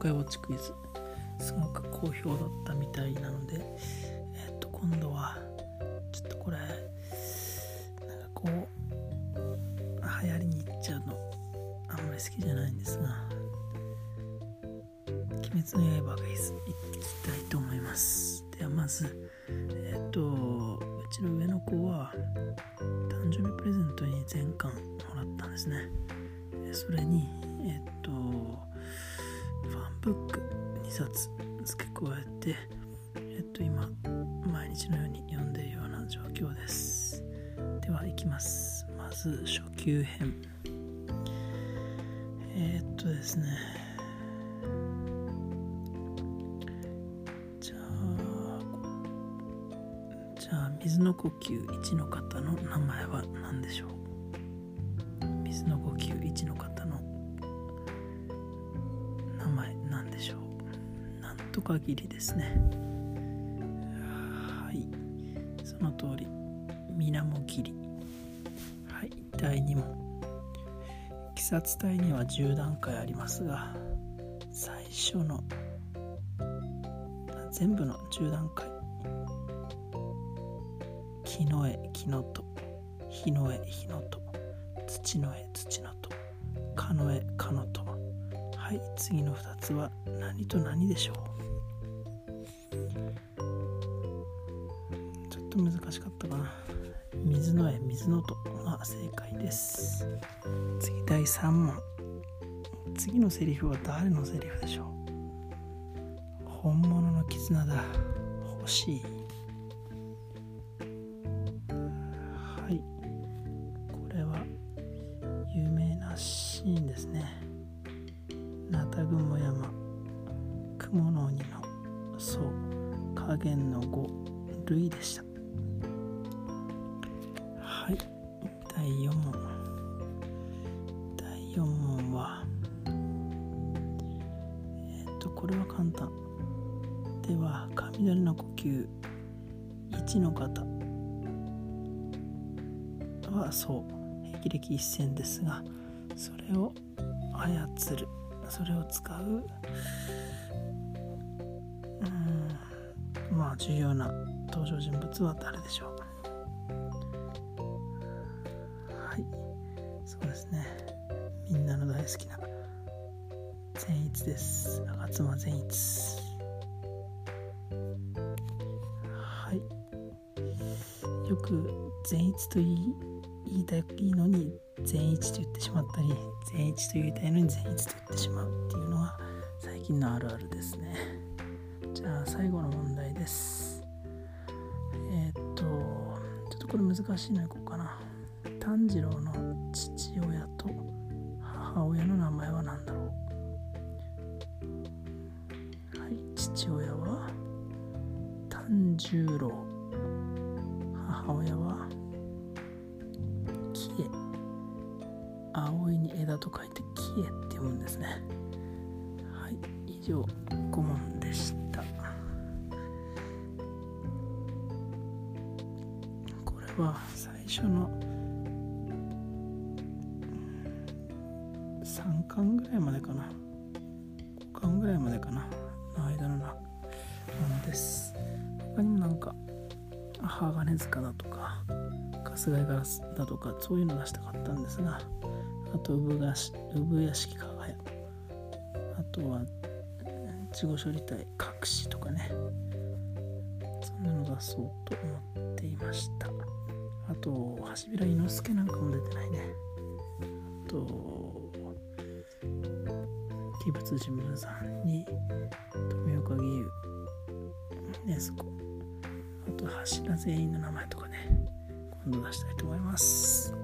怪ウォッチクイズ。すごく好評だったみたいなのでえっ、と今度はちょっとこれなんかこう流行りに行っちゃうのあんまり好きじゃないんですが「鬼滅の刃」がいつ行きたいと思います。ではまずえっ、とうちの上の子は誕生日プレゼントに全巻もらったんですね。それにえっ、とブック2冊付け加えてえっ、と今毎日のように読んでいるような状況です。ではいきます。まず初級編。えっとですね。じゃあじゃあ水の呼吸1の方のとかぎりですね。はい。その通り。水面切り。はい。第2問。鬼殺隊には10段階ありますが最初の全部の10段階木の絵木のと火の絵火のと土の絵土のとかの絵かのとはい次の2つは何と何でしょう？ちょっと難しかったかな。水の絵水のとが正解です。次第3問。次のセリフは誰のセリフでしょう？本物の絆だ。欲しい。ナタグモ山雲の鬼のそう加減の5類でした。はい。第4問。第4問はえっ、とこれは簡単。では雷の呼吸。1の方。はそう霹靂一閃ですがそれを操る。それを使う。うん。まあ重要な登場人物は誰でしょう。はい。そうですね。みんなの大好きな。善逸です。吾妻善逸。はい。よく善逸と言い言いたいのに善一と言ってしまったり善一と言いたいのに善一と言ってしまうっていうのは最近のあるあるですね。じゃあ最後の問題です。えー、っとちょっとこれ難しいのいこうかな。炭治郎の父親と母親の名前は何だろう。はい父親は炭十郎。母親は葵に枝と書いてキエって読むんですね。はい以上5問でした。これは最初の3巻ぐらいまでかな。5巻ぐらいまでかな。の間のなものです。他にもなんか鋼塚だとか春日井ガラスだとかそういうの出したかったんですが。あと産がし産屋敷かがや。あとは事後処理隊隠しとかね。そんなの出そうと思っていました。あと橋平伊之助なんかも出てないね。あと鬼物神武さんに富岡義勇ねそこ。あと柱全員の名前とかね今度出したいと思います。